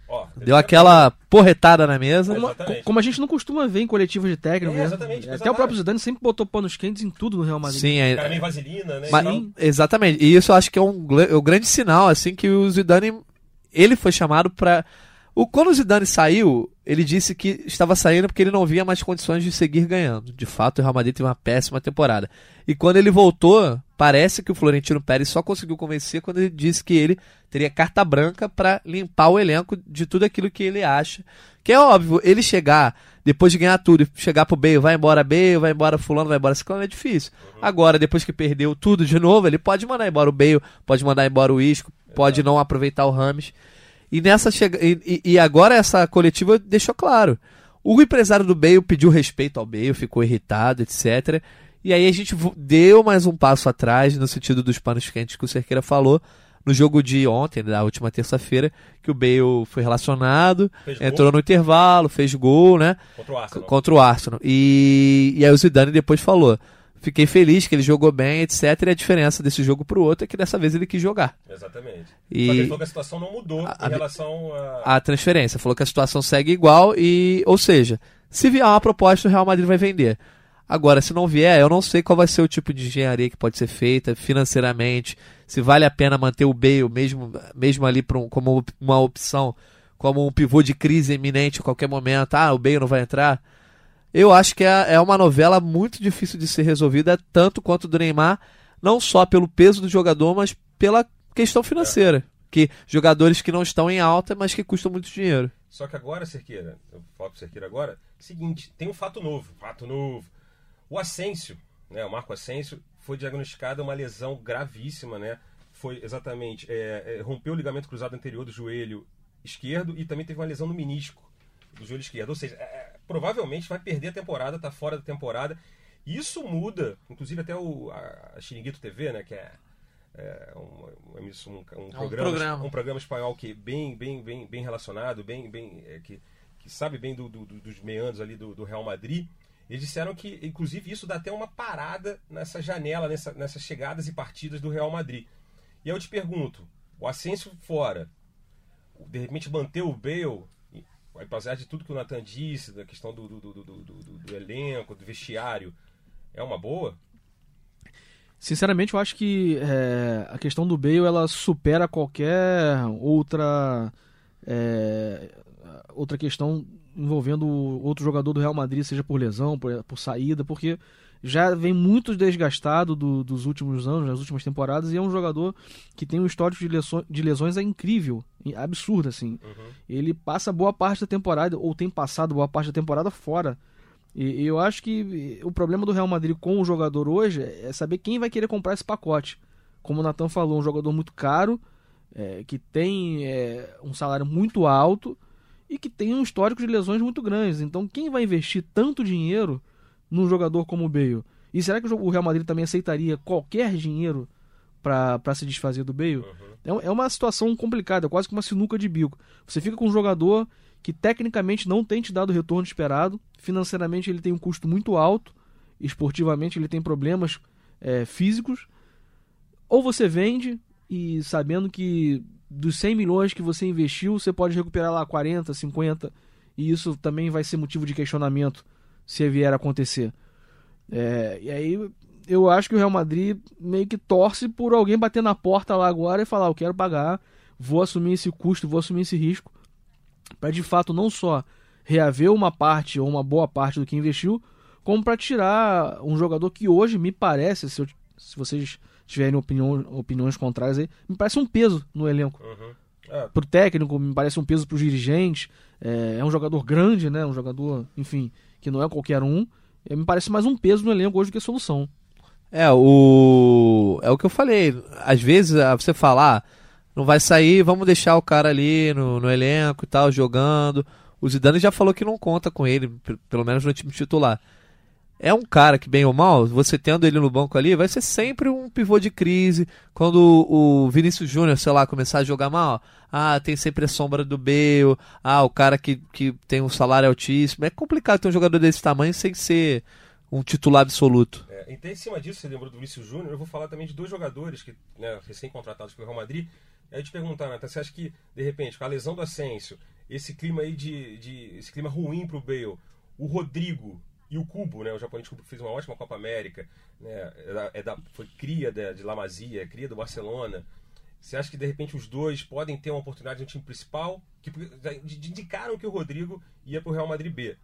Ó, Deu aquela porretada na mesa. Como, como, a gente não costuma ver em coletivos de técnico. É, exatamente. Até o próprio Zidane sempre botou panos quentes em tudo no Real Madrid. Sim, é. Cara, vaselina, né? Mas, então... Exatamente. E isso eu acho que é um, é um grande sinal, assim, que o Zidane. Ele foi chamado para o, quando o Zidane saiu, ele disse que estava saindo porque ele não via mais condições de seguir ganhando. De fato, o Real Madrid teve uma péssima temporada. E quando ele voltou, parece que o Florentino Pérez só conseguiu convencer quando ele disse que ele teria carta branca para limpar o elenco de tudo aquilo que ele acha. Que é óbvio, ele chegar, depois de ganhar tudo, chegar pro Bale, vai embora Bale, vai embora fulano, vai embora ciclano, é difícil. Agora, depois que perdeu tudo de novo, ele pode mandar embora o Bale, pode mandar embora o Isco, pode não aproveitar o Rames. E, nessa chega... E, e, agora essa coletiva deixou claro. O empresário do Bale pediu respeito ao Bale, ficou irritado, etc. E aí a gente deu mais um passo atrás no sentido dos panos quentes que o Cerqueira falou no jogo de ontem, da última terça-feira, que o Bale foi relacionado, fez entrou gol. no intervalo, fez gol, né? Contra o Arsenal. Contra o Arsenal. E, e aí o Zidane depois falou: Fiquei feliz que ele jogou bem, etc. E a diferença desse jogo pro outro é que dessa vez ele quis jogar. Exatamente. E Só que ele falou que a situação não mudou a, em relação a... a transferência. Falou que a situação segue igual e, ou seja, se vier uma proposta, o Real Madrid vai vender. Agora, se não vier, eu não sei qual vai ser o tipo de engenharia que pode ser feita financeiramente, se vale a pena manter o Bale mesmo, mesmo ali um, como uma opção, como um pivô de crise iminente a qualquer momento. Ah, o Bale não vai entrar eu acho que é, é uma novela muito difícil de ser resolvida, tanto quanto do Neymar, não só pelo peso do jogador, mas pela questão financeira. É. Que jogadores que não estão em alta, mas que custam muito dinheiro. Só que agora, Cerqueira, eu falo pro Cerqueira agora, seguinte, tem um fato novo, fato novo. O Asensio, né, o Marco Asensio, foi diagnosticada uma lesão gravíssima, né? Foi exatamente, é, é, rompeu o ligamento cruzado anterior do joelho esquerdo e também teve uma lesão no menisco do joelho esquerdo. Ou seja, é provavelmente vai perder a temporada, tá fora da temporada. Isso muda, inclusive até o a, a Chiringuito TV, né, que é, é um, um, um, um, programa, programa, um programa espanhol que bem bem bem bem relacionado, bem bem é, que, que sabe bem do, do, dos meandros ali do, do, Real Madrid. Eles disseram que, inclusive, isso dá até uma parada nessa janela, nessa, nessas chegadas e partidas do Real Madrid. E eu te pergunto, o Ascenso fora, de repente manter o Bale apesar de tudo que o Nathan disse, da questão do, do, do, do, elenco, do vestiário, é uma boa? Sinceramente, eu acho que é, a questão do Bale ela supera qualquer outra é, outra questão envolvendo outro jogador do Real Madrid, seja por lesão, por, por saída, porque já vem muito desgastado do, dos últimos anos, das últimas temporadas, e é um jogador que tem um histórico de, lesões, de lesões é incrível, absurdo, assim. Uhum. Ele passa boa parte da temporada, ou tem passado boa parte da temporada fora. E, eu acho que o problema do Real Madrid com o jogador hoje é saber quem vai querer comprar esse pacote. Como o Natan falou, um jogador muito caro, é, que tem é, um salário muito alto e que tem um histórico de lesões muito grandes. Então, quem vai investir tanto dinheiro num jogador como o Bale? E será que o Real Madrid também aceitaria qualquer dinheiro para se desfazer do Bale? Uhum. É, é uma situação complicada, é quase que uma sinuca de bico. Você fica com um jogador que tecnicamente não tem te dado o retorno esperado, financeiramente ele tem um custo muito alto, esportivamente ele tem problemas é, físicos, ou você vende e sabendo que dos 100 milhões que você investiu, você pode recuperar lá 40, 50, e isso também vai ser motivo de questionamento se vier a acontecer. É, e aí eu acho que o Real Madrid meio que torce por alguém bater na porta lá agora e falar: eu quero pagar, vou assumir esse custo, vou assumir esse risco, para de fato não só reaver uma parte ou uma boa parte do que investiu, como para tirar um jogador que hoje me parece, se, eu, se vocês tiverem opinião, opiniões contrárias aí, me parece um peso no elenco. Uhum. É. Pro técnico, me parece um peso pro dirigente. É, é um jogador grande, né? Um jogador, enfim, que não é qualquer um. É, me parece mais um peso no elenco hoje do que solução. É, o. É o que eu falei. Às vezes ah, você fala, ah, não vai sair, vamos deixar o cara ali no, no elenco e tal, jogando. O Zidane já falou que não conta com ele, pelo menos no time titular. É um cara que, bem ou mal, você tendo ele no banco ali, vai ser sempre um pivô de crise. Quando o Vinícius Júnior, sei lá, começar a jogar mal, ah, tem sempre a sombra do Bale, ah, o cara que, que tem um salário altíssimo. É complicado ter um jogador desse tamanho sem ser um titular absoluto. É, então, em cima disso, você lembrou do Vinícius Júnior, eu vou falar também de dois jogadores que né, recém-contratados pelo Real Madrid. Aí te perguntar, você acha que, de repente, com a lesão do Asensio, esse clima aí de, de esse clima ruim pro Bale, o Rodrigo e o Cubo, né, o japonês Cubo que fez uma ótima Copa América, né, é da, é da, foi cria de, de La Masia, cria do Barcelona. Você acha que de repente os dois podem ter uma oportunidade no time principal? Que indicaram que o Rodrigo ia pro Real Madrid B.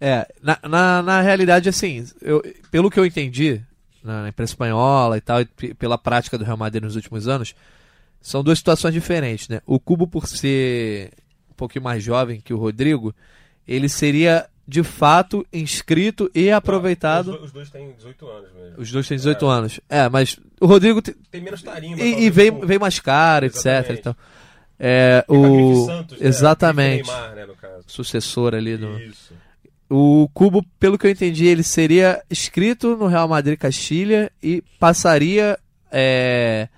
É, na, na, na realidade, assim, eu, pelo que eu entendi na imprensa espanhola e tal, e pela prática do Real Madrid nos últimos anos, são duas situações diferentes, né? O Cubo, por ser um pouquinho mais jovem que o Rodrigo, ele seria de fato inscrito e aproveitado. Não, os, dois têm 18 anos mesmo. Os dois têm 18 é. anos. É, mas o Rodrigo tem, tem menos tarimba. E, e veio, veio mais caro, etc. Então, é, o... Santos, né? Exatamente. Neymar, né, Sucessor ali do. Isso. O Cubo, pelo que eu entendi, ele seria inscrito no Real Madrid Castilha e passaria é,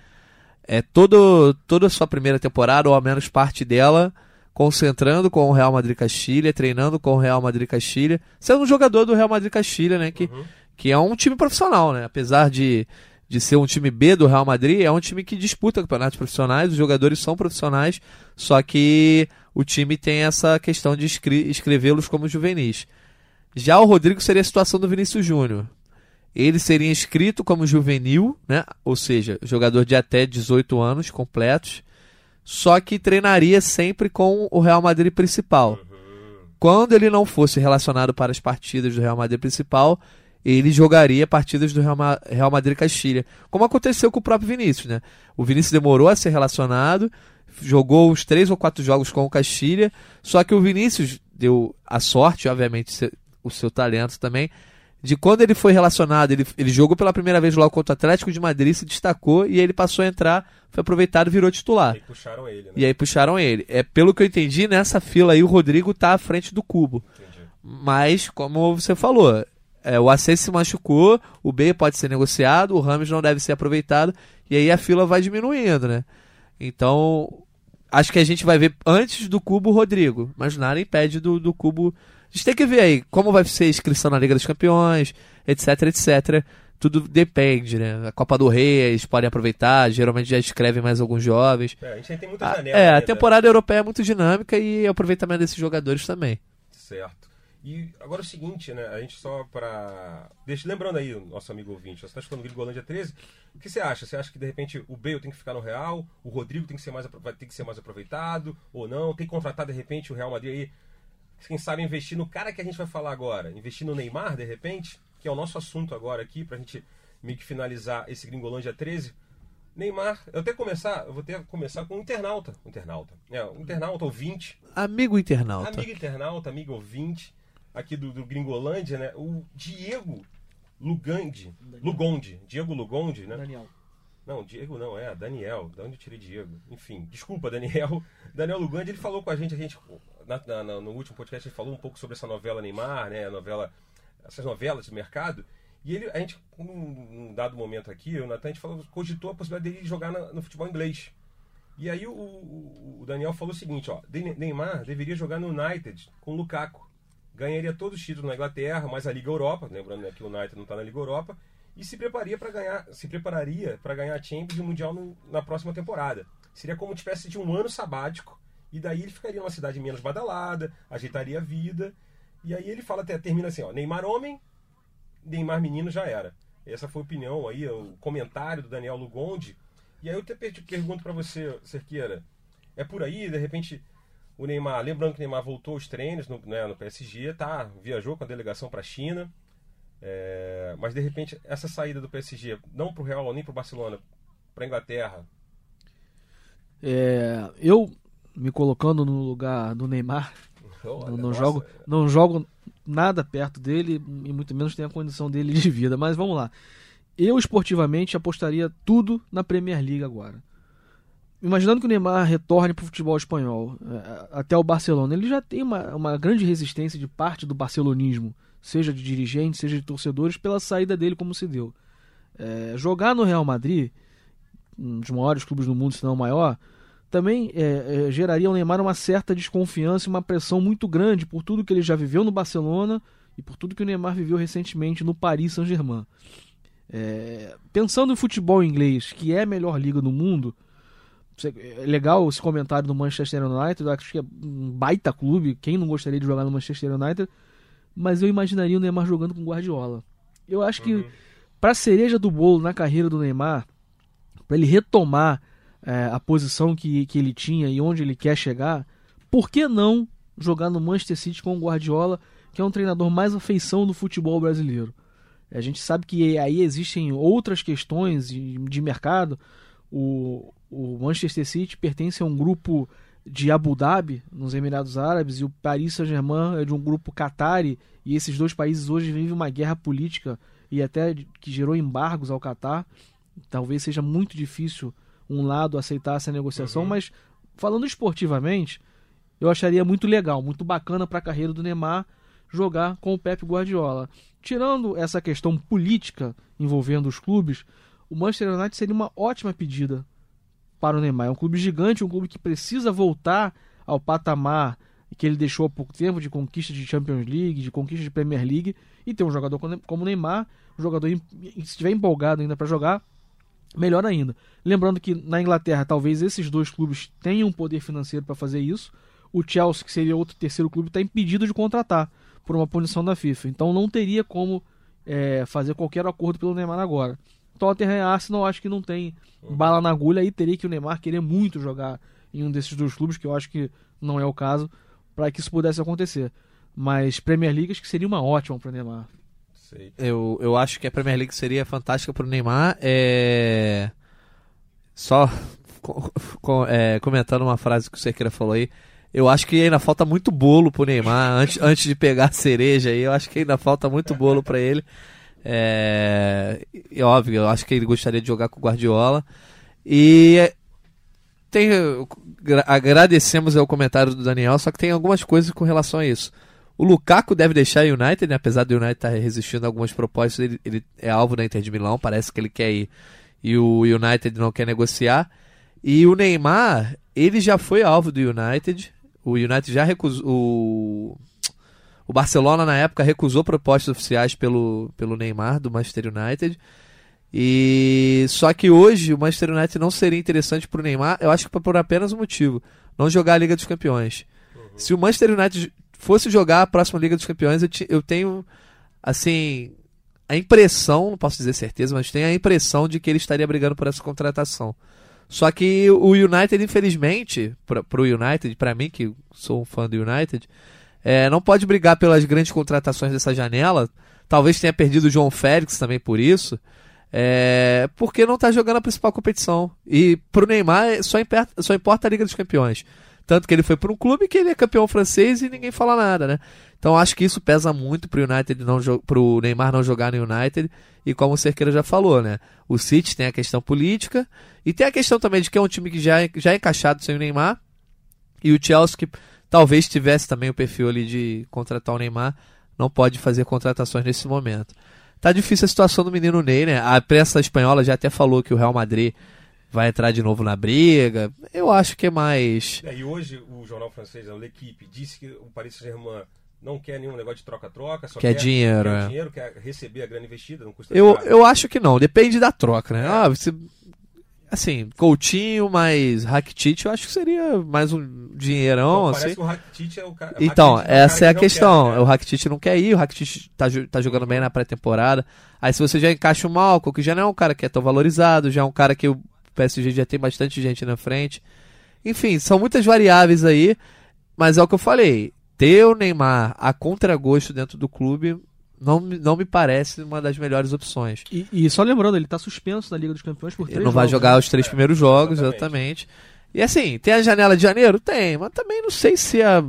é, todo, toda a sua primeira temporada, ou ao menos parte dela, concentrando com o Real Madrid Castilha, treinando com o Real Madrid Castilha, sendo um jogador do Real Madrid Castilha, né? Que, uhum. que é um time profissional, né? Apesar de, de ser um time B do Real Madrid, é um time que disputa campeonatos profissionais, os jogadores são profissionais, só que o time tem essa questão de escrevê-los como juvenis. Já o Rodrigo seria a situação do Vinícius Júnior. Ele seria inscrito como juvenil, né? ou seja, jogador de até 18 anos completos, só que treinaria sempre com o Real Madrid principal. Quando ele não fosse relacionado para as partidas do Real Madrid principal, ele jogaria partidas do Real Madrid Castilha, como aconteceu com o próprio Vinícius. Né? O Vinícius demorou a ser relacionado, jogou uns três ou quatro jogos com o Castilha, só que o Vinícius deu a sorte, obviamente, o seu talento também. De quando ele foi relacionado, ele, ele jogou pela primeira vez logo contra o Atlético de Madrid, se destacou e ele passou a entrar, foi aproveitado e virou titular. E aí puxaram ele, né? E aí puxaram ele. É, pelo que eu entendi, nessa fila aí o Rodrigo tá à frente do cubo. Entendi. Mas, como você falou, é, o AC se machucou, o B pode ser negociado, o Ramos não deve ser aproveitado, e aí a fila vai diminuindo, né? Então, acho que a gente vai ver antes do cubo o Rodrigo, mas nada impede do, do cubo a gente tem que ver aí como vai ser a inscrição na Liga dos Campeões, etc, etc. Tudo depende, né? A Copa do Rei eles podem aproveitar, geralmente já escrevem mais alguns jovens. É, a gente tem muita janela. É, a temporada europeia é muito dinâmica e o aproveitamento desses jogadores também. Certo. E agora é o seguinte, né? A gente só para. Deixa, lembrando aí, o nosso amigo ouvinte, você está escutando o Gringolândia 13. O que você acha? Você acha que de repente o Bale tem que ficar no Real, o Rodrigo tem que ser mais, vai ter que ser mais aproveitado, ou não? Tem que contratar de repente o Real Madrid aí quem sabe investir no cara que a gente vai falar agora, investir no Neymar, de repente, que é o nosso assunto agora aqui, pra gente meio que finalizar esse Gringolândia 13. Neymar, eu até começar, eu vou ter que começar com um internauta. Um internauta. É, um internauta ouvinte. Amigo internauta. Amigo internauta, amigo ouvinte, aqui do, do Gringolândia, né? O Diego Lugandi. Lugondi. Diego Lugondi, né? Daniel. Não, Diego não, é Daniel. De onde eu tirei Diego? Enfim, desculpa, Daniel. (laughs) Daniel Lugandi, ele falou com a gente, a gente na, na, no último podcast ele falou um pouco sobre essa novela Neymar, né? A novela, essas novelas de mercado. E ele, a gente, num dado momento aqui, o Natan, a gente falou, cogitou a possibilidade dele jogar na, no futebol inglês. E aí o, o, Daniel falou o seguinte, ó, Neymar deveria jogar no United com Lukaku. Ganharia todos os títulos na Inglaterra, mais a Liga Europa, lembrando né, que o United não está na Liga Europa, e se prepararia para ganhar, se prepararia para ganhar a Champions e o Mundial no, na próxima temporada. Seria como uma espécie de um ano sabático e daí ele ficaria numa cidade menos badalada, ajeitaria a vida. E aí ele fala até, termina assim, ó, Neymar homem, Neymar menino já era. Essa foi a opinião aí, o comentário do Daniel Lugondi. E aí eu te pergunto para você, Cerqueira, é por aí, de repente, o Neymar, lembrando que o Neymar voltou aos treinos no, né, no PSG, tá, viajou com a delegação para a China, é, mas de repente essa saída do PSG, não para o Real nem para o Barcelona, para Inglaterra. É, eu me colocando no lugar do Neymar. (laughs) Oh, não, não jogo, não jogo nada perto dele e muito menos tem a condição dele de vida. Mas vamos lá. Eu, esportivamente, apostaria tudo na Premier League agora. Imaginando que o Neymar retorne para o futebol espanhol, é, até o Barcelona, ele já tem uma, uma grande resistência de parte do barcelonismo, seja de dirigentes, seja de torcedores, pela saída dele como se deu. É, jogar no Real Madrid, um dos maiores clubes do mundo, se não o maior, também é, é, geraria ao Neymar uma certa desconfiança e uma pressão muito grande por tudo que ele já viveu no Barcelona e por tudo que o Neymar viveu recentemente no Paris Saint-Germain. É, pensando em futebol inglês, que é a melhor liga do mundo, é legal esse comentário do Manchester United, eu acho que é um baita clube, quem não gostaria de jogar no Manchester United, mas eu imaginaria o Neymar jogando com Guardiola. Eu acho que uhum. para cereja do bolo na carreira do Neymar, para ele retomar é, a posição que, que ele tinha e onde ele quer chegar, por que não jogar no Manchester City com o Guardiola, que é um treinador mais afeição do futebol brasileiro? A gente sabe que aí existem outras questões de, mercado. O, o Manchester City pertence a um grupo de Abu Dhabi, nos Emirados Árabes, e o Paris Saint-Germain é de um grupo Qatari, e esses dois países hoje vivem uma guerra política e até que gerou embargos ao Qatar. Talvez seja muito difícil um lado aceitar essa negociação, uhum. mas falando esportivamente, eu acharia muito legal, muito bacana para a carreira do Neymar jogar com o Pep Guardiola. Tirando essa questão política envolvendo os clubes, o Manchester United seria uma ótima pedida para o Neymar. É um clube gigante, um clube que precisa voltar ao patamar que ele deixou há pouco tempo de conquista de Champions League, de conquista de Premier League, e ter um jogador como o Neymar, um jogador se estiver empolgado ainda para jogar, melhor ainda. Lembrando que na Inglaterra talvez esses dois clubes tenham poder financeiro para fazer isso. O Chelsea, que seria outro terceiro clube, está impedido de contratar por uma punição da FIFA. Então não teria como é, fazer qualquer acordo pelo Neymar agora. Tottenham e Arsenal acho que não tem bala na agulha aí teria que o Neymar querer muito jogar em um desses dois clubes, que eu acho que não é o caso, para que isso pudesse acontecer. Mas Premier League acho que seria uma ótima para o Neymar. Eu, eu acho que a Premier League seria fantástica para o Neymar. É... Só com, é, comentando uma frase que o Cerqueira falou aí. Eu acho que ainda falta muito bolo pro Neymar antes, (laughs) antes de pegar a cereja aí. Eu acho que ainda falta muito bolo para ele. É, e óbvio, eu acho que ele gostaria de jogar com o Guardiola. E tem, agradecemos o comentário do Daniel, só que tem algumas coisas com relação a isso. O Lukaku deve deixar o United, né? apesar do United estar tá resistindo a algumas propostas, ele, ele, é alvo da Inter de Milão, parece que ele quer ir e o United não quer negociar. E o Neymar, ele já foi alvo do United, o United já recusou. O, o Barcelona, na época, recusou propostas oficiais pelo, pelo Neymar, do Manchester United. E só que hoje o Manchester United não seria interessante para o Neymar, eu acho que por apenas um motivo: não jogar a Liga dos Campeões. Uhum. Se o Manchester United fosse jogar a próxima Liga dos Campeões, eu, eu tenho assim a impressão, não posso dizer certeza, mas tenho a impressão de que ele estaria brigando por essa contratação. Só que o United, infelizmente, para o United, para mim que sou um fã do United, é, não pode brigar pelas grandes contratações dessa janela. Talvez tenha perdido o João Félix também por isso. É, porque não está jogando a principal competição. E para o Neymar só importa, só importa a Liga dos Campeões. Tanto que ele foi para um clube que ele é campeão francês e ninguém fala nada, né? Então acho que isso pesa muito pro United não pro Neymar não jogar no United. E como o Cerqueira já falou, né? O City tem a questão política e tem a questão também de que é um time que já, é, já é encaixado sem o Neymar. E o Chelsea, que talvez tivesse também o perfil ali de contratar o Neymar, não pode fazer contratações nesse momento. Tá difícil a situação do menino Ney, né? A imprensa espanhola já até falou que o Real Madrid vai entrar de novo na briga. Eu acho que é mais. É, e hoje o jornal francês, a L'Equipe, disse que o Paris Saint-Germain não quer nenhum negócio de troca-troca, só quer, quer dinheiro, quer é. dinheiro, quer receber a grana investida, não custa Eu, eu acho que não, depende da troca, né? É. Ah, você, assim, Coutinho mais Rakitic, eu acho que seria mais um dinheirão, então, assim. o Rakitic é o cara. Então, essa é, é a questão. Quer, né? O Rakitic não quer ir, o Rakitic tá, tá jogando bem na pré-temporada. Aí se você já encaixa o Malcolm, que já não é um cara que é tão valorizado, já é um cara que o PSG já tem bastante gente na frente. Enfim, são muitas variáveis aí, mas é o que eu falei ter o Neymar a contragosto dentro do clube não, não me parece uma das melhores opções. E, e só lembrando, ele está suspenso na Liga dos Campeões por três Ele não vai jogar né? os três é, primeiros jogos, exatamente. exatamente. E assim, tem a janela de janeiro? Tem, mas também não sei se a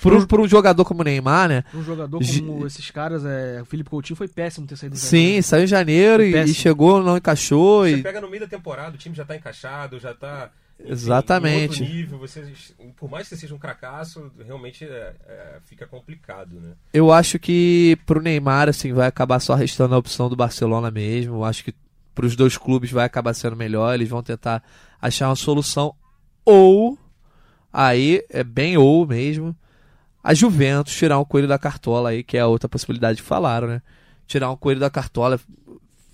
por, um, por um jogador como o Neymar, né? Um jogador como esses caras, é, o Felipe Coutinho foi péssimo ter saído do Sim, saiu em janeiro e, e chegou, não encaixou. Você E... pega no meio da temporada, o time já tá encaixado, já tá. enfim, Exatamente. Em outro nível, você, por mais que você seja um cracaço, realmente é, é, fica complicado, né? Eu acho que pro Neymar, assim, vai acabar só restando a opção do Barcelona mesmo. Eu acho que pros dois clubes vai acabar sendo melhor. Eles vão tentar achar uma solução. Ou, aí, é bem ou mesmo, a Juventus tirar um coelho da cartola aí, que é a outra possibilidade que falaram, né? Tirar um coelho da cartola,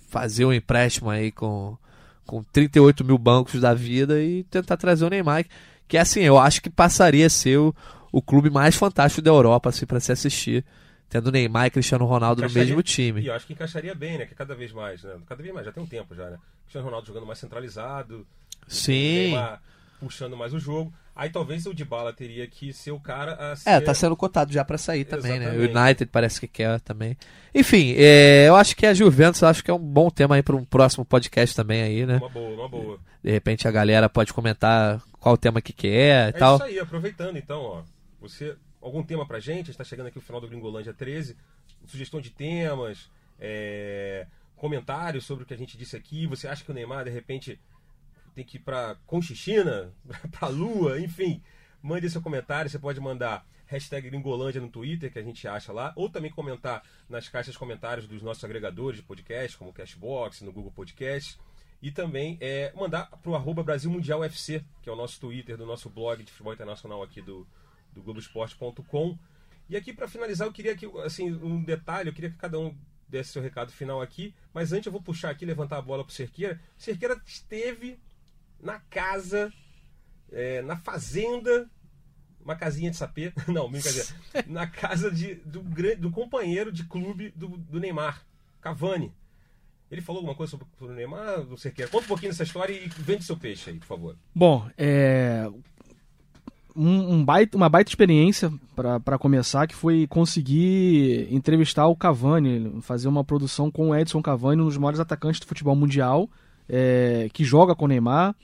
fazer um empréstimo aí com, com 38 mil bancos da vida e tentar trazer o Neymar. Que assim, eu acho que passaria a ser o, o clube mais fantástico da Europa, assim, para se assistir. Tendo Neymar e Cristiano Ronaldo no mesmo E time. eu acho que encaixaria bem, né? Que cada vez mais, né? Cada vez mais, já tem um tempo já, né? Cristiano Ronaldo jogando mais centralizado, Sim. Neymar puxando mais o jogo. Aí talvez o Dybala teria que ser o cara a ser... É, tá sendo cotado já pra sair também, né? O Exatamente. United parece que quer também. Enfim, é, eu acho que a Juventus acho que é um bom tema aí para um próximo podcast também aí, né? Uma boa, uma boa. De repente a galera pode comentar qual tema que quer e É tal. isso aí, aproveitando então, ó. Você, algum tema pra gente? Está chegando aqui o final do Gringolândia 13. Sugestão de temas, é, comentários sobre o que a gente disse aqui. Você acha que o Neymar, de repente, tem que ir pra Conchichina, (laughs) pra Lua, enfim. Mande seu comentário, você pode mandar hashtag Gringolândia no Twitter, que a gente acha lá, ou também comentar nas caixas de comentários dos nossos agregadores de podcast, como o Cashbox, no Google Podcast. E também é, mandar pro arroba Brasil Mundial UFC, que é o nosso Twitter do nosso blog de futebol internacional aqui do, do Globoesporte.com. E aqui para finalizar, eu queria que, assim, um detalhe, eu queria que cada um desse seu recado final aqui, mas antes eu vou puxar aqui, levantar a bola pro Cerqueira. Cerqueira esteve na casa, é, na fazenda, uma casinha de sapê, (laughs) não, brincadeira, (laughs) na casa de, do, do companheiro de clube do, do Neymar, Cavani. Ele falou alguma coisa sobre, sobre o Neymar, do Cerqueira? Conta um pouquinho dessa história e vende seu peixe aí, por favor. Bom, é. Um, um baita, uma baita experiência para começar, que foi conseguir entrevistar o Cavani, fazer uma produção com o Edson Cavani, um dos maiores atacantes do futebol mundial, é, que joga com o Neymar.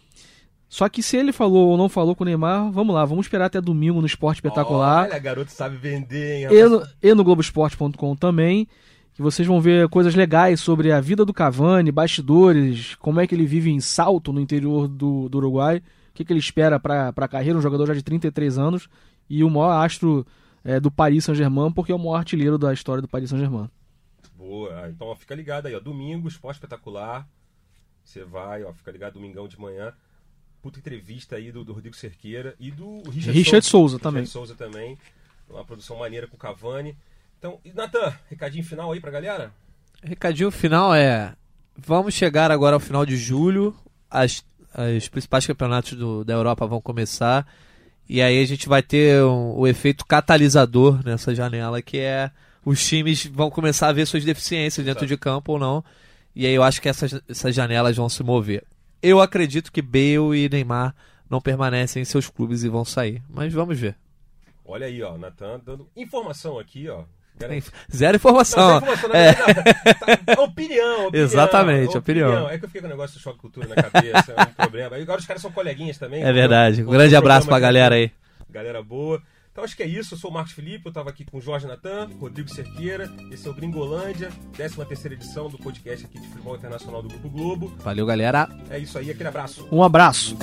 Só que se ele falou ou não falou com o Neymar, vamos lá, vamos esperar até domingo no Esporte Espetacular. Olha, garoto sabe vender, hein, e no, e no Globoesporte.com também, que vocês vão ver coisas legais sobre a vida do Cavani, bastidores, como é que ele vive em Salto, no interior do, do Uruguai, o que, que ele espera para a carreira, um jogador já de 33 anos e o maior astro é, do Paris Saint-Germain, porque é o maior artilheiro da história do Paris Saint-Germain. Boa. Ah, Então ó, fica ligado aí, ó. Domingo, esporte espetacular. Você vai, ó, fica ligado domingão de manhã. Puta entrevista aí do, do Rodrigo Cerqueira e do Richard, Richard Souza Richard também. Souza também. Uma produção maneira com o Cavani. Então, Natan, recadinho final aí pra galera? Recadinho final é: vamos chegar agora ao final de julho, as, os principais campeonatos do- da Europa vão começar, e aí a gente vai ter um- o efeito catalisador nessa janela, que é os times vão começar a ver suas deficiências dentro Exato. de campo ou não, e aí eu acho que essas, essas janelas vão se mover. Eu acredito que Bale e Neymar não permanecem em seus clubes e vão sair, mas vamos ver. Olha aí, ó, Natan dando informação aqui, ó. Zero Não, informação. sem informação, não, É. não, não. Tá- opinião, opinião. Exatamente, opinião. É que eu fiquei com o negócio do choque cultura na cabeça, é um (laughs) problema. E agora os caras são coleguinhas também. É verdade. Um grande abraço pra galera aí. Galera boa. Então acho que é isso. Eu sou o Marcos Felipe, eu tava aqui com o Jorge Natan, Rodrigo Cerqueira. Esse é o Gringolândia, 13 terceira edição do podcast aqui de futebol internacional do Grupo Globo. Valeu, galera. É isso aí, aquele abraço. Um abraço!